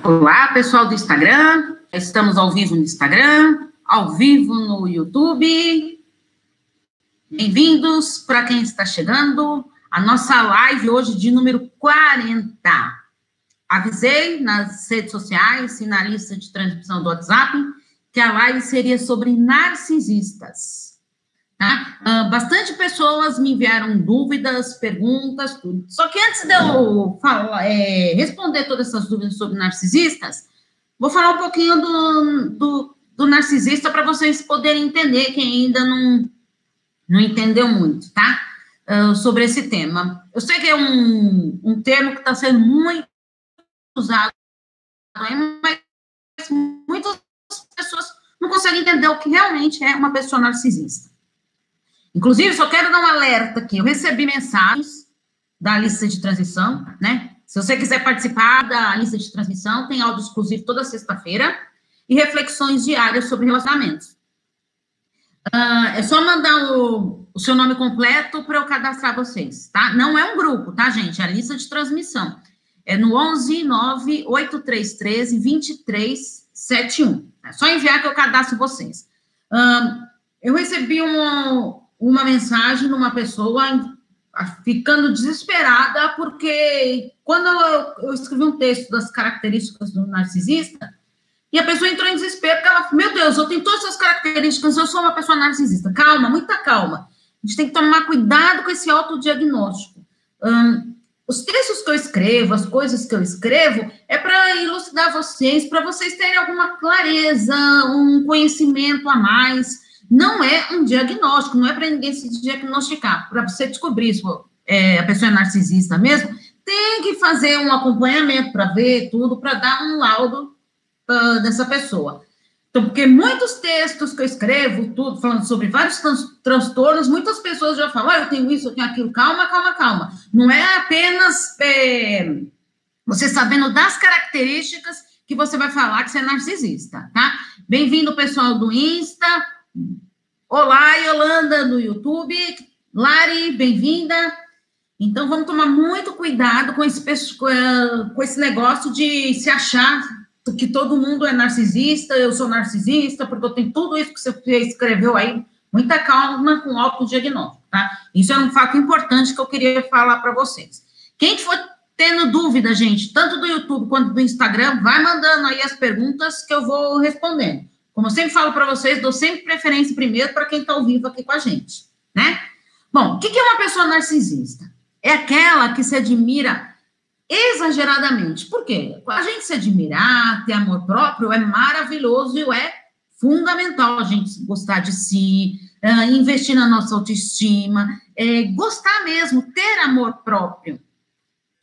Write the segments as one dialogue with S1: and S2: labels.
S1: Olá, pessoal do Instagram. Estamos ao vivo no Instagram, ao vivo no YouTube. Bem-vindos para quem está chegando. A nossa live hoje de número 40. Avisei nas redes sociais e na lista de transmissão do WhatsApp que a live seria sobre narcisistas. Tá? Uh, bastante pessoas me enviaram dúvidas, perguntas, tudo. Só que antes de eu falar, é, responder todas essas dúvidas sobre narcisistas, vou falar um pouquinho do, do, do narcisista para vocês poderem entender, quem ainda não, não entendeu muito, tá? Uh, sobre esse tema. Eu sei que é um, um termo que está sendo muito usado, mas muitas pessoas não conseguem entender o que realmente é uma pessoa narcisista. Inclusive, só quero dar um alerta aqui. Eu recebi mensagens da lista de transmissão, né? Se você quiser participar da lista de transmissão, tem áudio exclusivo toda sexta-feira e reflexões diárias sobre relacionamentos. Uh, é só mandar o, o seu nome completo para eu cadastrar vocês, tá? Não é um grupo, tá, gente? É a lista de transmissão. É no 11 9 8313 2371. É só enviar que eu cadastro vocês. Uh, eu recebi um, uma mensagem numa pessoa ficando desesperada, porque quando eu, eu, escrevi um texto das características do narcisista, e a pessoa entrou em desespero, porque ela, meu Deus, eu tenho todas essas características, eu sou uma pessoa narcisista. Calma, muita calma. A gente tem que tomar cuidado com esse autodiagnóstico. Hum, os textos que eu escrevo, as coisas que eu escrevo, é para elucidar vocês, para vocês terem alguma clareza, um conhecimento a mais não é um diagnóstico, não é para ninguém se diagnosticar. Para você descobrir se é, a pessoa é narcisista mesmo, tem que fazer um acompanhamento para ver tudo, para dar um laudo uh, dessa pessoa. Então, porque muitos textos que eu escrevo, tudo, falando sobre vários transtornos, muitas pessoas já falam, ah, eu tenho isso, eu tenho aquilo, calma, calma, calma. Não é apenas é, você sabendo das características que você vai falar que você é narcisista, tá? Bem-vindo, pessoal do Insta, Olá, Yolanda, no YouTube. Lari, bem-vinda. Então, vamos tomar muito cuidado com esse, com esse negócio de se achar que todo mundo é narcisista, eu sou narcisista, porque eu tenho tudo isso que você escreveu aí. Muita calma com autodiagnóstico, tá? Isso é um fato importante que eu queria falar para vocês. Quem for tendo dúvida, gente, tanto do YouTube quanto do Instagram, vai mandando aí as perguntas que eu vou respondendo. Como eu sempre falo para vocês, dou sempre preferência primeiro para quem está ao vivo aqui com a gente, né? Bom, o que é uma pessoa narcisista? É aquela que se admira exageradamente. Por quê? A gente se admirar, ter amor próprio é maravilhoso e é fundamental a gente gostar de si, uh, investir na nossa autoestima, é, gostar mesmo, ter amor próprio.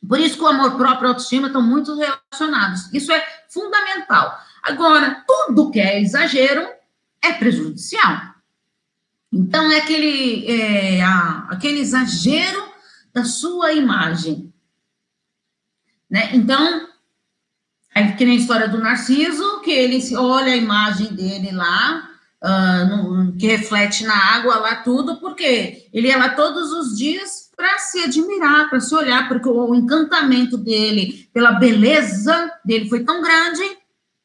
S1: Por isso que o amor próprio e a autoestima estão muito relacionados. Isso é fundamental. Agora, tudo que é exagero é prejudicial. Então, é aquele, é, a, aquele exagero da sua imagem. Né? Então, é que nem a história do Narciso, que ele olha a imagem dele lá, uh, no, que reflete na água lá tudo, porque ele ia lá todos os dias para se admirar, para se olhar, porque o, o encantamento dele pela beleza dele foi tão grande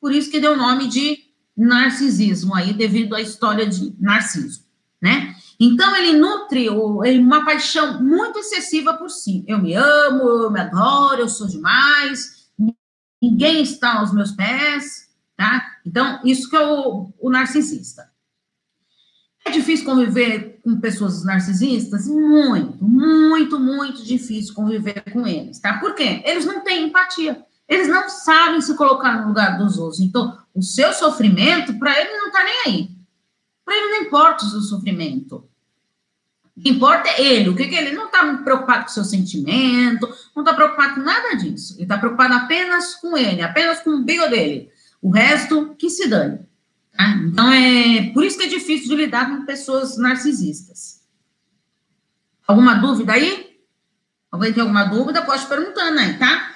S1: por isso que deu o nome de narcisismo aí, devido à história de Narciso, né? Então, ele nutre uma paixão muito excessiva por si. Eu me amo, eu me adoro, eu sou demais, ninguém está aos meus pés, tá? Então, isso que é o, o narcisista. É difícil conviver com pessoas narcisistas? Muito, muito, muito difícil conviver com eles, tá? Por quê? Eles não têm empatia. Eles não sabem se colocar no lugar dos outros. Então, o seu sofrimento, para ele, não está nem aí. Para ele não importa o seu sofrimento. O que importa é ele. O que, que ele não está preocupado com o seu sentimento, não está preocupado com nada disso. Ele está preocupado apenas com ele, apenas com o bigo dele. O resto, que se dane. Tá? Então, é por isso que é difícil de lidar com pessoas narcisistas. Alguma dúvida aí? Alguém tem alguma dúvida? Pode perguntando aí, tá?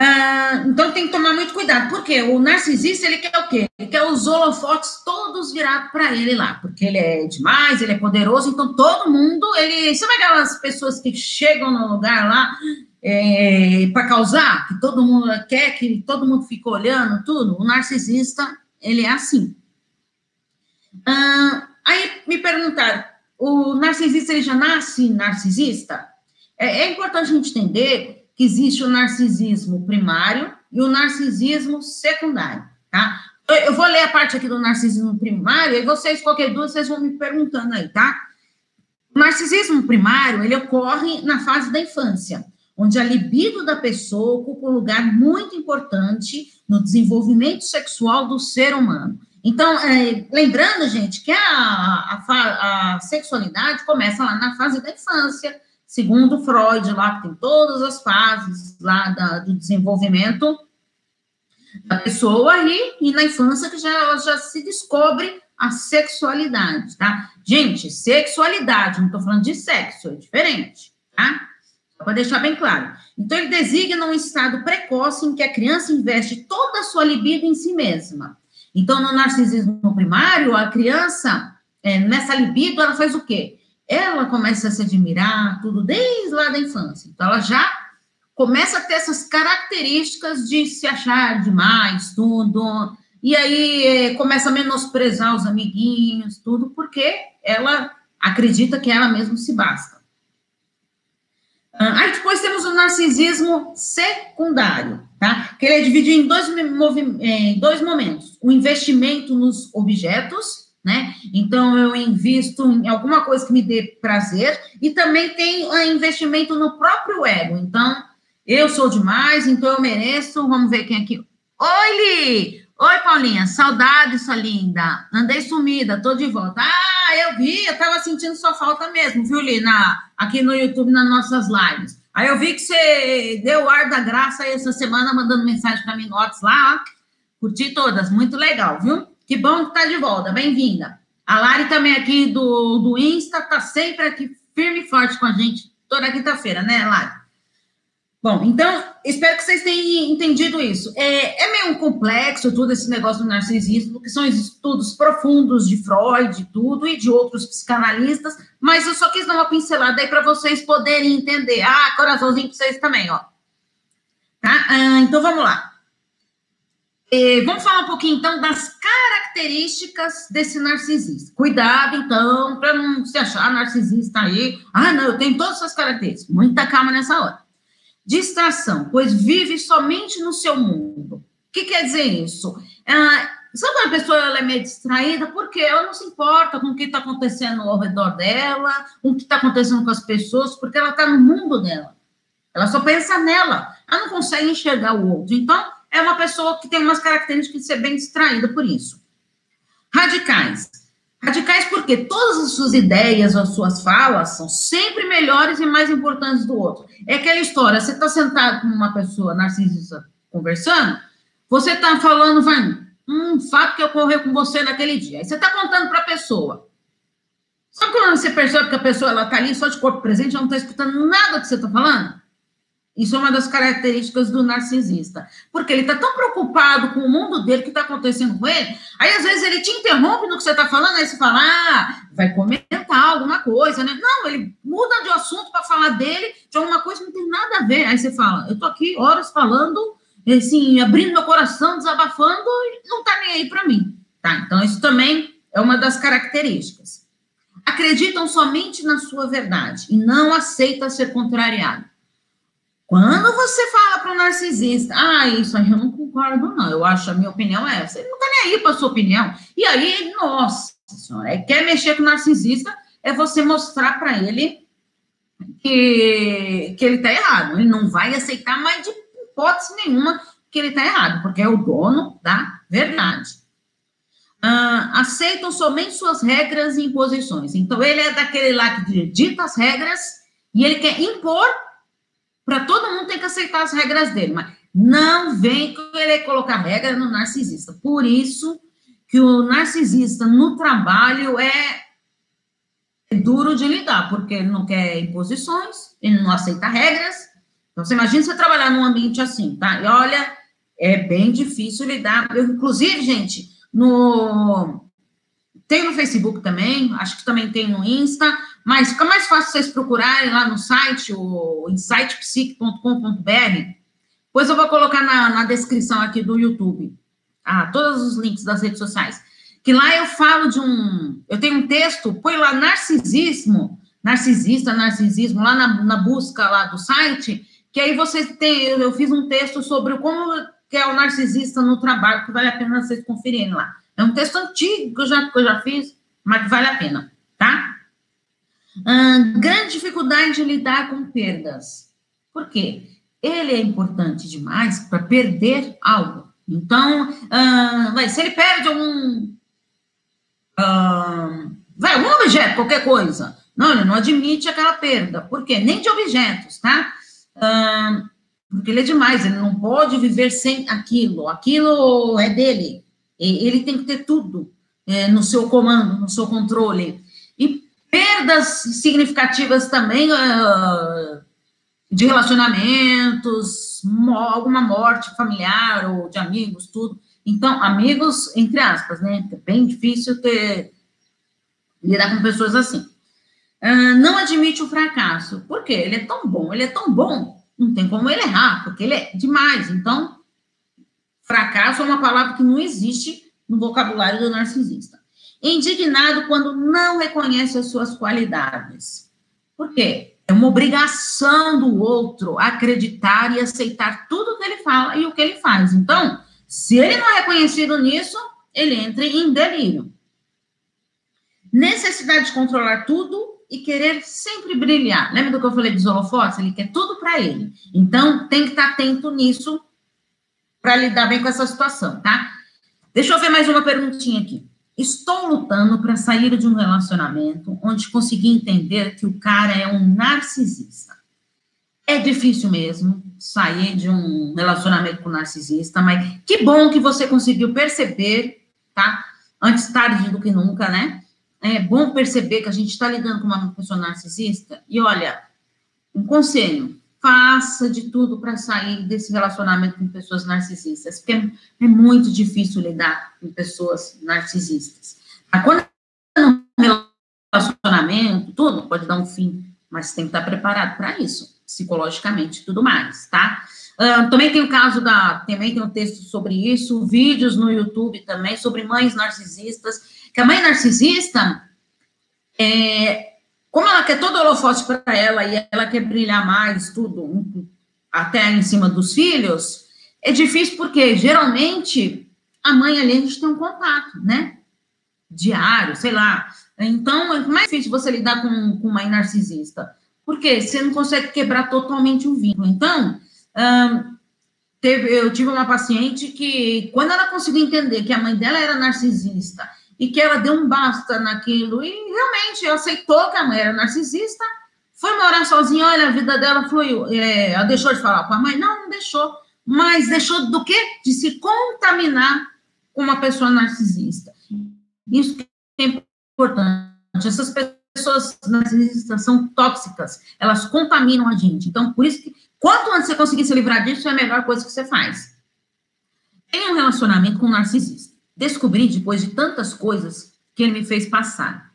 S1: Ah, então tem que tomar muito cuidado, porque o narcisista ele quer o quê? Ele quer os holofotes todos virados para ele lá, porque ele é demais, ele é poderoso, então todo mundo, ele. Sabe aquelas pessoas que chegam no lugar lá é, para causar, que todo mundo quer que todo mundo fique olhando tudo, o narcisista, ele é assim. Ah, aí me perguntaram, o narcisista, ele já nasce narcisista? É, é importante a gente entender que existe o narcisismo primário e o narcisismo secundário, tá? Eu vou ler a parte aqui do narcisismo primário, e vocês, qualquer dúvida, vocês vão me perguntando aí, tá? O narcisismo primário, ele ocorre na fase da infância, onde a libido da pessoa ocupa um lugar muito importante no desenvolvimento sexual do ser humano. Então, é, lembrando, gente, que a, a, a, sexualidade começa lá na fase da infância, segundo Freud, lá que tem todas as fases lá da, do desenvolvimento da pessoa aí, e na infância que já, ela já se descobre a sexualidade, tá? Gente, sexualidade, não estou falando de sexo, é diferente, tá? Para deixar bem claro. Então, ele designa um estado precoce em que a criança investe toda a sua libido em si mesma. Então, no narcisismo primário, a criança, é, nessa libido, ela faz o quê? Ela começa a se admirar, tudo desde lá da infância. Então, ela já começa a ter essas características de se achar demais, tudo. E aí é, começa a menosprezar os amiguinhos, tudo, porque ela acredita que ela mesma se basta. Ah, aí depois temos o narcisismo secundário, tá? Que ele é dividido em dois, em dois momentos: o investimento nos objetos, né? Então eu invisto em alguma coisa que me dê prazer, e também tem o investimento no próprio ego. Então, eu sou demais, então eu mereço. Vamos ver quem aqui. Oi, Li! Oi, Paulinha, saudade, sua linda. Andei sumida, tô de volta. Ah, eu vi, eu tava sentindo sua falta mesmo, viu, Li, na, aqui no YouTube, nas nossas lives. Aí eu vi que você deu o ar da graça aí essa semana, mandando mensagem para mim no WhatsApp lá. Curti todas, muito legal, viu? Que bom que tá de volta, bem-vinda. A Lari também aqui do, do Insta, tá sempre aqui firme e forte com a gente, toda quinta-feira, né, Lari? Bom, então, espero que vocês tenham entendido isso. É, é meio complexo todo esse negócio do narcisismo, que são estudos profundos de Freud, tudo, e de outros psicanalistas, mas eu só quis dar uma pincelada aí para vocês poderem entender. Ah, coraçãozinho para vocês também, ó. Tá? Ah, então, vamos lá. É, vamos falar um pouquinho, então, das características desse narcisista. Cuidado, então, para não se achar narcisista aí. Ah, não, eu tenho todas essas características. Muita calma nessa hora distração, pois vive somente no seu mundo. O que quer dizer isso? Ah, sabe quando a pessoa ela é meio distraída? Porque ela não se importa com o que está acontecendo ao redor dela, com o que está acontecendo com as pessoas, porque ela está no mundo dela. Ela só pensa nela. Ela não consegue enxergar o outro. Então, é uma pessoa que tem umas características de ser bem distraída por isso. Radicais. Radicais porque todas as suas ideias, as suas falas são sempre melhores e mais importantes do outro. É aquela história, você está sentado com uma pessoa narcisista conversando, você está falando, vai, um fato que ocorreu com você naquele dia. Aí você está contando para a pessoa. Só quando você percebe que a pessoa está ali só de corpo presente, ela não está escutando nada que você está falando? Isso é uma das características do narcisista. Porque ele está tão preocupado com o mundo dele, que está acontecendo com ele, aí às vezes ele te interrompe no que você está falando, aí você fala, ah, vai comentar alguma coisa, né? Não, ele muda de assunto para falar dele, de alguma coisa que não tem nada a ver. Aí você fala, eu estou aqui horas falando, assim, abrindo meu coração, desabafando, e não está nem aí para mim. Tá, então isso também é uma das características. Acreditam somente na sua verdade e não aceita ser contrariado. Quando você fala para um narcisista, ah, isso aí eu não concordo, não, eu acho, a minha opinião é essa, ele não está nem aí para sua opinião. E aí, nossa senhora, é, quer mexer com o narcisista, é você mostrar para ele que, que ele está errado. Ele não vai aceitar mais de hipótese nenhuma que ele está errado, porque é o dono da verdade. Ah, aceitam somente suas regras e imposições. Então, ele é daquele lá que dita as regras e ele quer impor para todo mundo tem que aceitar as regras dele, mas não vem querer colocar regra no narcisista. Por isso que o narcisista no trabalho é duro de lidar, porque ele não quer imposições, ele não aceita regras. Então, você imagina você trabalhar num ambiente assim, tá? E olha, é bem difícil lidar. Eu, inclusive, gente, no tem no Facebook também, acho que também tem no Insta, Mas fica mais fácil vocês procurarem lá no site, o insightpsique.com.br. Pois eu vou colocar na, na descrição aqui do YouTube. Ah, todos os links das redes sociais. Que lá eu falo de um. Eu tenho um texto, põe lá narcisismo, narcisista, narcisismo, lá na, na busca lá do site, que aí vocês têm. Eu fiz um texto sobre como que é o narcisista no trabalho, que vale a pena vocês conferirem lá. É um texto antigo que eu já, que eu já fiz, mas que vale a pena, tá? Hum, grande dificuldade de lidar com perdas. Por quê? Ele é importante demais para perder algo. Então, hum, se ele perde algum. Hum, vai, algum objeto, qualquer coisa. Não, ele não admite aquela perda. Por quê? Nem de objetos, tá? Porque ele é demais, ele não pode viver sem aquilo. Aquilo é dele. Ele tem que ter tudo é, no seu comando, no seu controle. E perdas significativas também uh, de relacionamentos, alguma morte familiar ou de amigos, tudo. Então, amigos, entre aspas, né? É bem difícil ter lidar com pessoas assim. Uh, não admite o fracasso. Por quê? Ele é tão bom, ele é tão bom não tem como ele errar, porque ele é demais. Então, fracasso é uma palavra que não existe no vocabulário do narcisista. Indignado quando não reconhece as suas qualidades. Por quê? É uma obrigação do outro acreditar e aceitar tudo que ele fala e o que ele faz. Então, se ele não é reconhecido nisso, ele entra em delírio. Necessidade de controlar tudo e querer sempre brilhar. Lembra do que eu falei dos holofotes? Ele quer tudo para ele. Então, tem que estar tá atento nisso para lidar bem com essa situação, tá? Deixa eu ver mais uma perguntinha aqui. Estou lutando para sair de um relacionamento onde consegui entender que o cara é um narcisista. É difícil mesmo sair de um relacionamento com um narcisista, mas que bom que você conseguiu perceber, tá? Antes tarde do que nunca, né? é bom perceber que a gente está lidando com uma pessoa narcisista. E olha, um conselho: faça de tudo para sair desse relacionamento com pessoas narcisistas, porque é, muito difícil lidar com pessoas narcisistas. Quando é um relacionamento, tudo pode dar um fim, mas tem que estar preparado para isso, psicologicamente e tudo mais, tá? Uh, também tem o caso da. Também tem um texto sobre isso, vídeos no YouTube também sobre mães narcisistas que a mãe narcisista, é, como ela quer todo holofote para ela e ela quer brilhar mais, tudo, até em cima dos filhos, é difícil porque geralmente a mãe ali a gente tem um contato, né? Diário, sei lá. Então é mais difícil você lidar com, com narcisista. Porque você não consegue quebrar totalmente o vínculo. Então, hum, teve, eu tive uma paciente que, quando ela conseguiu entender que a mãe dela era narcisista e que ela deu um basta naquilo e realmente aceitou que a mãe era narcisista, foi morar sozinha, olha, a vida dela fluiu. É, ela deixou de falar com a mãe? Não, não deixou. Mas deixou do quê? De se contaminar com uma pessoa narcisista. Isso que é importante. Essas pessoas narcisistas são tóxicas, elas contaminam a gente. Então, por isso que, quanto antes você conseguir se livrar disso, é a melhor coisa que você faz. Tem um relacionamento com um narcisista. Descobri, depois de tantas coisas que ele me fez passar.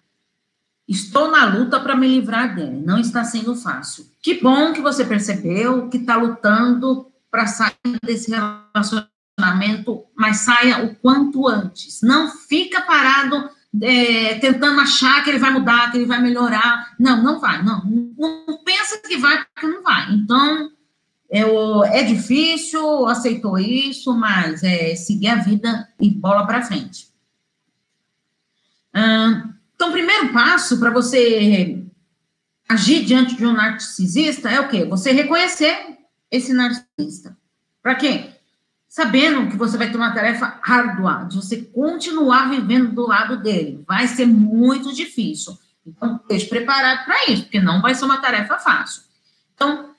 S1: Estou na luta para me livrar dele. Não está sendo fácil. Que bom que você percebeu que está lutando para sair desse relacionamento, mas saia o quanto antes. Não fica parado é, tentando achar que ele vai mudar, que ele vai melhorar. Não, não vai. Não, não pensa que vai, porque não vai. Então, eu, é difícil, aceitou isso, mas é seguir a vida e bola para frente. então, o primeiro passo para você agir diante de um narcisista é o quê? Você reconhecer esse narcisista. Para quê? Sabendo que você vai ter uma tarefa árdua, de você continuar vivendo do lado dele. Vai ser muito difícil. Então, esteja preparado para isso, porque não vai ser uma tarefa fácil. Então,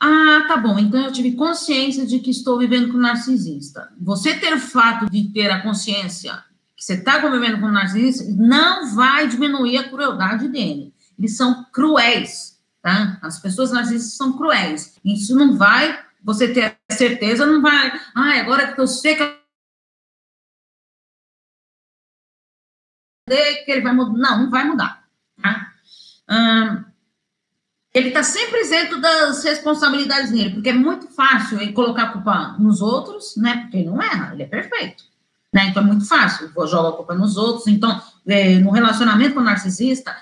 S1: ah, tá bom. Então eu tive consciência de que estou vivendo com um narcisista. Você ter o fato de ter a consciência que você está convivendo com um narcisista não vai diminuir a crueldade dele. Eles são cruéis, tá? As pessoas narcisistas são cruéis. Isso não vai, você ter certeza, não vai. Ah, agora que eu sei que que ele vai mudar. Não, não vai mudar. Tá? hum, ele está sempre isento das responsabilidades dele, porque é muito fácil ele colocar a culpa nos outros, né? Porque ele não erra, ele é perfeito. Né? Então é muito fácil, vou jogar a culpa nos outros. Então, é, no relacionamento com o narcisista,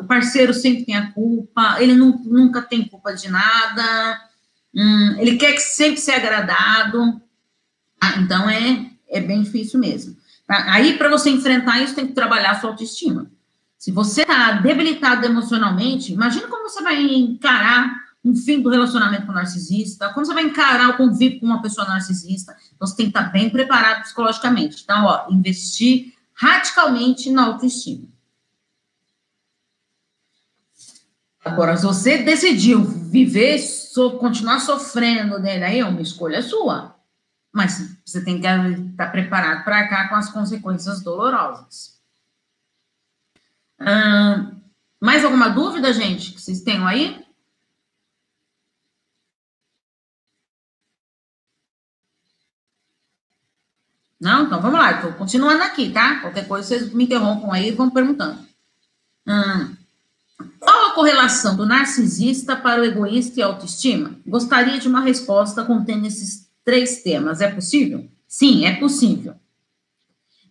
S1: o parceiro sempre tem a culpa, ele nunca tem culpa de nada, hum, ele quer que sempre ser agradado. Ah, então é, é bem difícil mesmo. Aí, para você enfrentar isso, tem que trabalhar a sua autoestima. Se você está debilitado emocionalmente, imagina como você vai encarar um fim do relacionamento com o narcisista, como você vai encarar o convívio com uma pessoa narcisista. Então, você tem que estar tá bem preparado psicologicamente. Então, ó, investir radicalmente na autoestima. Agora, se você decidiu viver, so, continuar sofrendo dele, aí é uma escolha sua. Mas você tem que estar preparado para cá com as consequências dolorosas. Mais alguma dúvida, gente, que vocês tenham aí? Não? Então vamos lá, estou continuando aqui, tá? Qualquer coisa vocês me interrompam aí e vão perguntando. Hum, qual a correlação do narcisista para o egoísta e autoestima? Gostaria de uma resposta contendo esses três temas. É possível? Sim, é possível.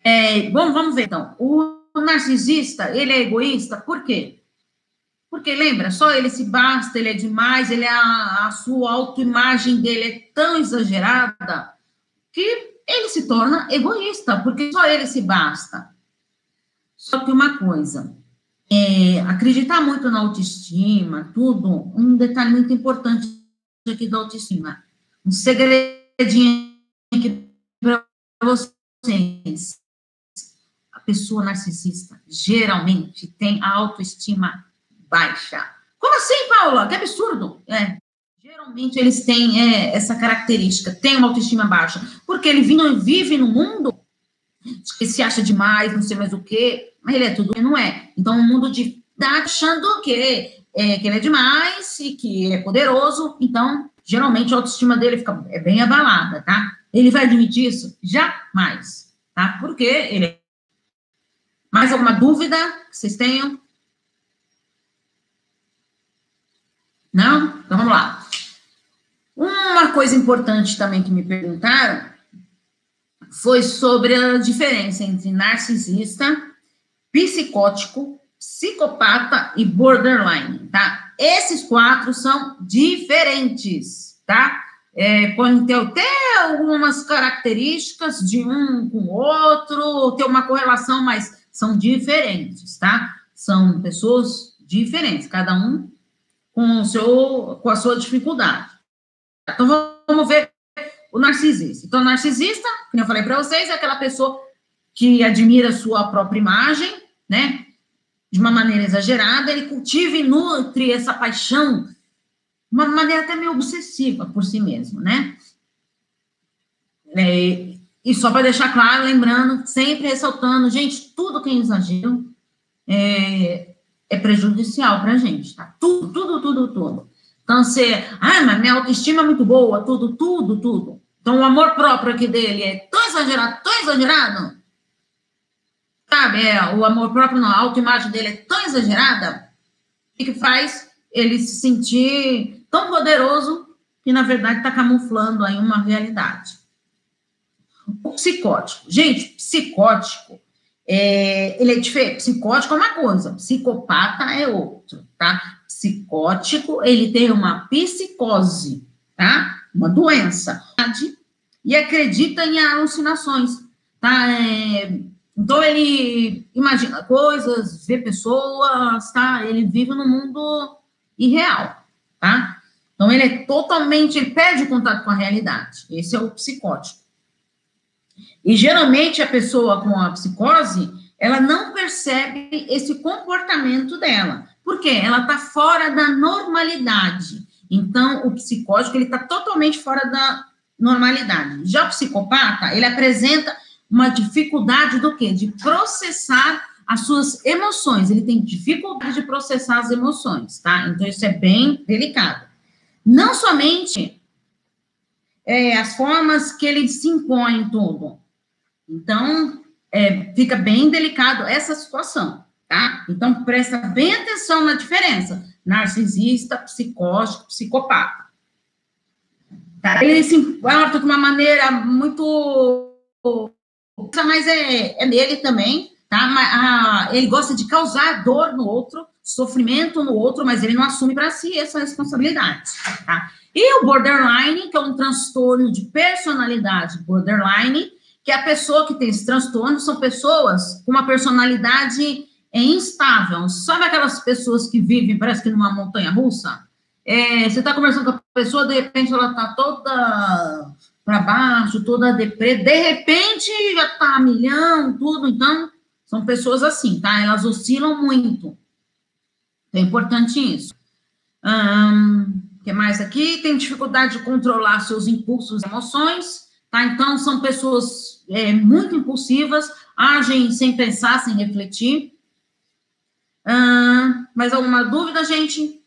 S1: É, bom, vamos ver então. O o narcisista, ele é egoísta, por quê? Porque lembra, só ele se basta, ele é demais, ele é a, a sua autoimagem dele é tão exagerada que ele se torna egoísta, porque só ele se basta. Só que uma coisa, é, acreditar muito na autoestima, tudo, um detalhe muito importante aqui da autoestima, um segredinho aqui para vocês pessoa narcisista geralmente tem a autoestima baixa. Como assim, Paula? Que absurdo! É, geralmente eles têm é, essa característica, tem uma autoestima baixa, porque ele vive no mundo que se acha demais, não sei mais o quê, mas ele é tudo e não é. Então, um mundo de tá achando que, é, que ele é demais e que é poderoso, então, geralmente a autoestima dele fica é bem abalada, tá? Ele vai admitir isso? Jamais, tá? Porque ele mais alguma dúvida que vocês tenham? Não? Então vamos lá. Uma coisa importante também que me perguntaram foi sobre a diferença entre narcisista, psicótico, psicopata e borderline, tá? Esses quatro são diferentes, tá? É, podem ter até algumas características de um com o outro, ter uma correlação, mas são diferentes, tá? São pessoas diferentes, cada um com, o seu, com a sua dificuldade. Então, vamos ver o narcisista. Então, o narcisista, como eu falei para vocês, é aquela pessoa que admira sua própria imagem, né? De uma maneira exagerada, ele cultiva e nutre essa paixão uma maneira até meio obsessiva por si mesmo, né? É, e só para deixar claro, lembrando, sempre ressaltando, gente, tudo que é exagero é, é prejudicial para a gente, tá? Tudo, tudo, tudo, tudo. Então, você, ah, mas minha autoestima é muito boa, tudo, tudo, tudo. Então, o amor próprio aqui dele é tão exagerado, tão exagerado. Sabe, é, o amor próprio, não, a autoimagem dele é tão exagerada que, que faz ele se sentir tão poderoso que, na verdade, está camuflando aí uma realidade. O psicótico. Gente, psicótico, é, ele é diferente. Psicótico é uma coisa, psicopata é outro, tá? Psicótico, ele tem uma psicose, tá? Uma doença. E acredita em alucinações, tá? É, então, ele imagina coisas, vê pessoas, tá? Ele vive no mundo irreal, tá? Então, ele é totalmente, ele perde o contato com a realidade. Esse é o psicótico. E geralmente a pessoa com a psicose, ela não percebe esse comportamento dela. Por quê? Ela está fora da normalidade. Então, o psicótico, ele está totalmente fora da normalidade. Já o psicopata, ele apresenta uma dificuldade do quê? De processar as suas emoções. Ele tem dificuldade de processar as emoções, tá? Então, isso é bem delicado. Não somente é, as formas que ele se impõe em tudo, então, é, fica bem delicado essa situação, tá? Então, presta bem atenção na diferença. Narcisista, psicótico, psicopata. Tá? Ele se importa de uma maneira muito... Mas é, é nele também, tá? Mas, ele gosta de causar dor no outro, sofrimento no outro, mas ele não assume para si essa responsabilidade, tá? E o borderline, que é um transtorno de personalidade borderline, que a pessoa que tem esse transtorno são pessoas com uma personalidade é instável. Sabe aquelas pessoas que vivem, parece que numa montanha russa? É, você está conversando com a pessoa, de repente ela está toda para baixo, toda deprê, de repente já está a milhão, tudo. Então, são pessoas assim, tá? Elas oscilam muito. É importante isso. Um, que mais aqui? Tem dificuldade de controlar seus impulsos e emoções, tá? Então, são pessoas é, muito impulsivas, agem sem pensar, sem refletir. Ah, mais alguma dúvida, gente?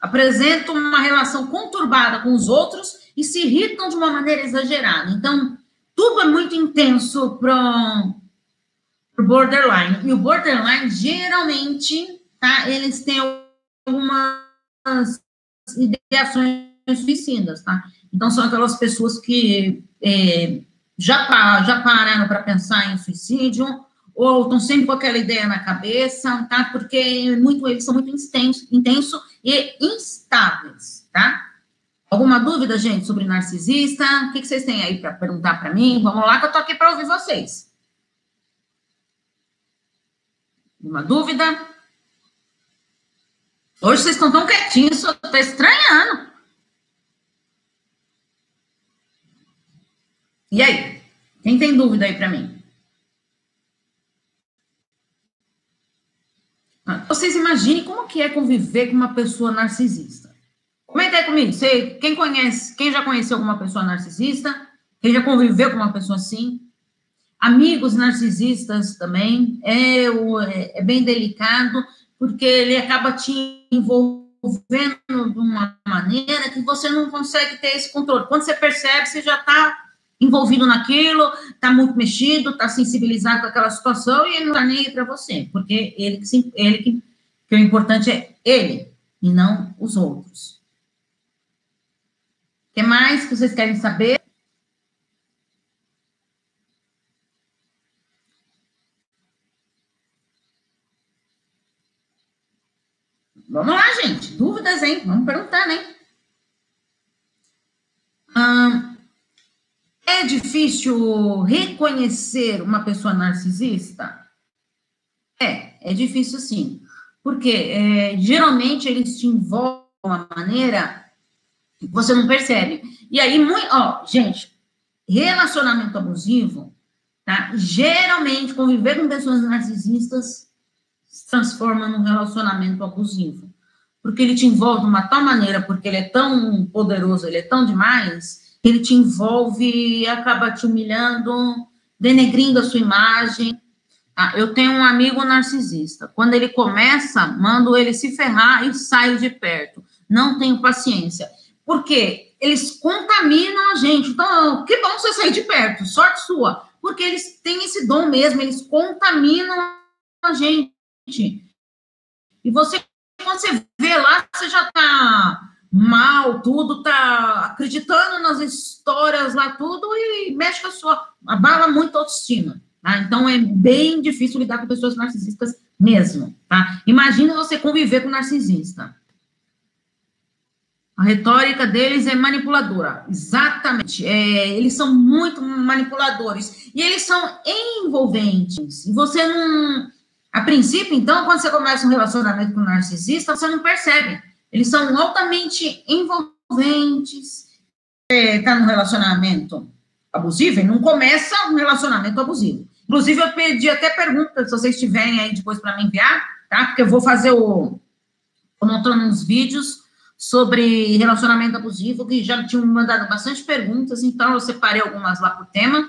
S1: Apresentam uma relação conturbada com os outros e se irritam de uma maneira exagerada. Então, tudo é muito intenso para o borderline. E o borderline, geralmente, tá? Eles têm algumas ideações suicidas, tá? Então, são aquelas pessoas que é, já, já pararam para pensar em suicídio ou estão sempre com aquela ideia na cabeça, tá? Porque muito, eles são muito intensos intenso e instáveis, tá? Alguma dúvida, gente, sobre narcisista? O que, que vocês têm aí para perguntar para mim? Vamos lá, que eu tô aqui para ouvir vocês. Uma dúvida? Hoje vocês estão tão quietinhos, eu tô estranhando. E aí? Quem tem dúvida aí para mim? Vocês imaginem como que é conviver com uma pessoa narcisista. Comenta aí comigo. Você, quem conhece, quem já conheceu alguma pessoa narcisista? Quem já conviveu com uma pessoa assim? Amigos narcisistas também. É, é, é bem delicado, porque ele acaba te envolvendo de uma maneira que você não consegue ter esse controle. Quando você percebe, você já está envolvido naquilo, está muito mexido, está sensibilizado com aquela situação e ele não está nem aí para você, porque ele que, ele que, que o importante é ele e não os outros. O que mais que vocês querem saber? Vamos lá, gente. Dúvidas, hein? Vamos perguntar, né? Difícil reconhecer uma pessoa narcisista? É, é difícil sim. Porque é, geralmente eles te envolvem de uma maneira que você não percebe. E aí, muito, ó, gente, relacionamento abusivo, tá? Geralmente, conviver com pessoas narcisistas se transforma num relacionamento abusivo. Porque ele te envolve de uma tal maneira, porque ele é tão poderoso, ele é tão demais, ele te envolve acaba te humilhando, denegrindo a sua imagem. Ah, eu tenho um amigo narcisista. Quando ele começa, mando ele se ferrar e saio de perto. Não tenho paciência. Por quê? Eles contaminam a gente. Então, que bom você sair de perto, sorte sua. Porque eles têm esse dom mesmo, eles contaminam a gente. E você, quando você vê lá, você já está mal, tudo, tá acreditando nas histórias lá, tudo, e mexe com a sua, abala muito a autoestima, tá? Então, é bem difícil lidar com pessoas narcisistas mesmo, tá? Imagina você conviver com um narcisista. A retórica deles é manipuladora, exatamente. É, eles são muito manipuladores e eles são envolventes. E você não. A princípio, então, quando você começa um relacionamento com um narcisista, você não percebe eles são altamente envolventes. Está num relacionamento abusivo e não começa um relacionamento abusivo. Inclusive, eu pedi até perguntas, se vocês tiverem aí depois para me enviar, tá? Porque eu vou fazer o. Estou montando uns vídeos sobre relacionamento abusivo, que já tinham mandado bastante perguntas, então eu separei algumas lá por tema,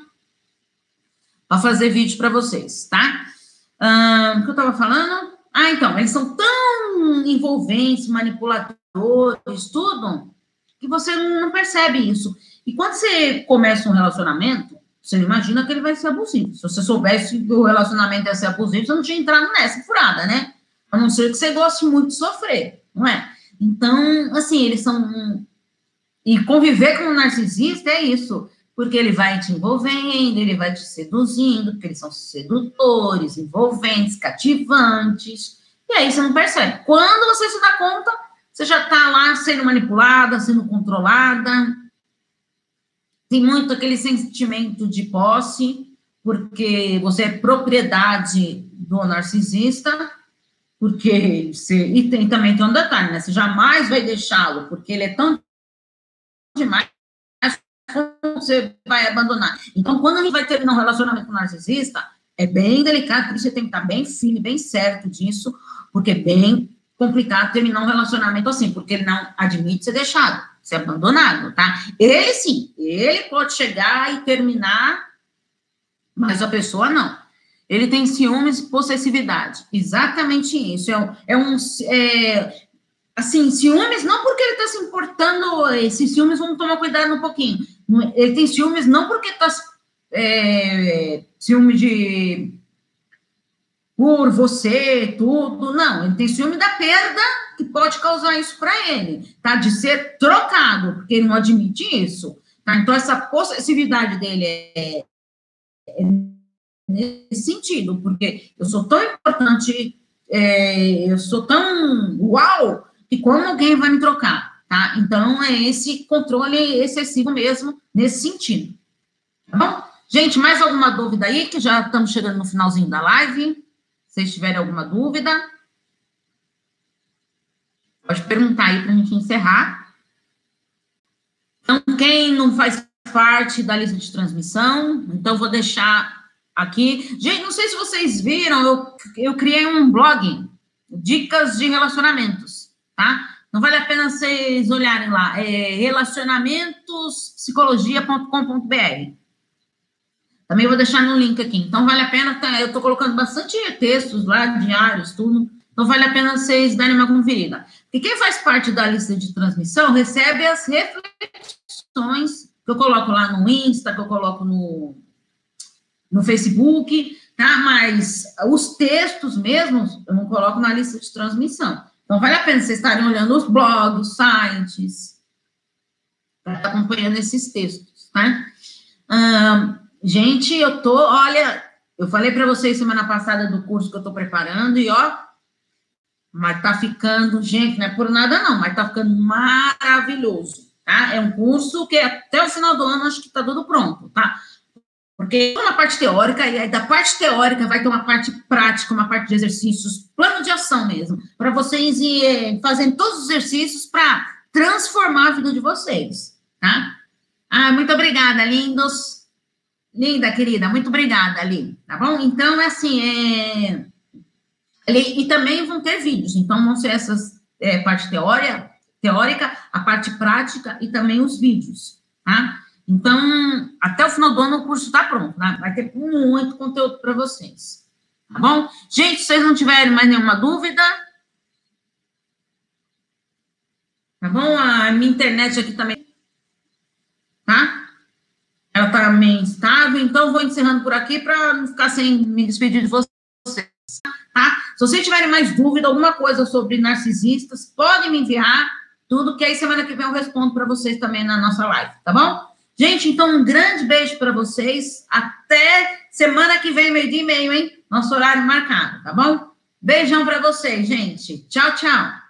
S1: para fazer vídeo para vocês, tá? O que eu estava falando? Ah, então, eles são tão envolventes, manipuladores, tudo, que você não percebe isso. E quando você começa um relacionamento, você não imagina que ele vai ser abusivo. Se você soubesse que o relacionamento ia ser abusivo, você não tinha entrado nessa furada, né? A não ser que você goste muito de sofrer, não é? Então, assim, eles são. E conviver com um narcisista é isso, porque ele vai te envolvendo, ele vai te seduzindo, porque eles são sedutores, envolventes, cativantes. E aí você não percebe. Quando você se dá conta, você já está lá sendo manipulada, sendo controlada. Tem muito aquele sentimento de posse, porque você é propriedade do narcisista, porque você, e tem também tem um detalhe, né? Você jamais vai deixá-lo, porque ele é tão demais você vai abandonar. Então, quando a gente vai terminar um relacionamento narcisista, é bem delicado, por você tem que estar bem firme, bem certo disso, porque é bem complicado terminar um relacionamento assim, porque ele não admite ser deixado, ser abandonado, tá? Ele sim, ele pode chegar e terminar, mas a pessoa não. Ele tem ciúmes e possessividade. Exatamente isso. É um. É um é, assim, ciúmes não porque ele está se importando, esses ciúmes, vamos tomar cuidado um pouquinho. Ele tem ciúmes não porque está. É, ciúme de por você, tudo. Não, ele tem ciúme da perda que pode causar isso para ele, tá? De ser trocado, porque ele não admite isso. Tá? Então, essa possessividade dele é, é nesse sentido, porque eu sou tão importante, é, eu sou tão uau, que como alguém vai me trocar, tá? Então, é esse controle excessivo mesmo, nesse sentido. Tá bom? Gente, mais alguma dúvida aí, que já estamos chegando no finalzinho da live? Se vocês tiverem alguma dúvida, pode perguntar aí para a gente encerrar. Então, quem não faz parte da lista de transmissão, então vou deixar aqui. Gente, não sei se vocês viram, eu, eu criei um blog, dicas de relacionamentos, tá? Não vale a pena vocês olharem lá, é relacionamentospsicologia.com.br. Também vou deixar no link aqui. Então, vale a pena, tá, eu estou colocando bastante textos lá, diários, tudo. Então, vale a pena vocês darem uma conferida. E quem faz parte da lista de transmissão recebe as reflexões que eu coloco lá no Insta, que eu coloco no, no Facebook, tá? Mas os textos mesmos eu não coloco na lista de transmissão. Então, vale a pena vocês estarem olhando os blogs, sites, para estar acompanhando esses textos, tá? Gente, eu tô, olha, eu falei para vocês semana passada do curso que eu tô preparando e ó, mas tá ficando, gente, não é por nada não, mas tá ficando maravilhoso, tá? É um curso que até o final do ano acho que tá tudo pronto, tá? Porque uma parte teórica, e aí da parte teórica vai ter uma parte prática, uma parte de exercícios, plano de ação mesmo, para vocês ir fazendo todos os exercícios para transformar a vida de vocês, tá? Ah, muito obrigada, lindos. Linda, querida, muito obrigada, Ali. Tá bom? Então, é assim, é... E também vão ter vídeos, então vão ser essas é, parte teórica, teórica, a parte prática e também os vídeos, tá? Então, até o final do ano o curso está pronto, né? vai ter muito conteúdo para vocês, tá bom? Gente, se vocês não tiverem mais nenhuma dúvida, tá bom? A minha internet aqui também, tá? ela está meio instável, então vou encerrando por aqui para não ficar sem me despedir de vocês. Tá? Se vocês tiverem mais dúvida, alguma coisa sobre narcisistas, podem me enviar tudo, que aí semana que vem eu respondo para vocês também na nossa live, tá bom? Gente, então um grande beijo para vocês. Até semana que vem, meio dia e meio, hein? Nosso horário marcado, tá bom? Beijão para vocês, gente. Tchau, tchau.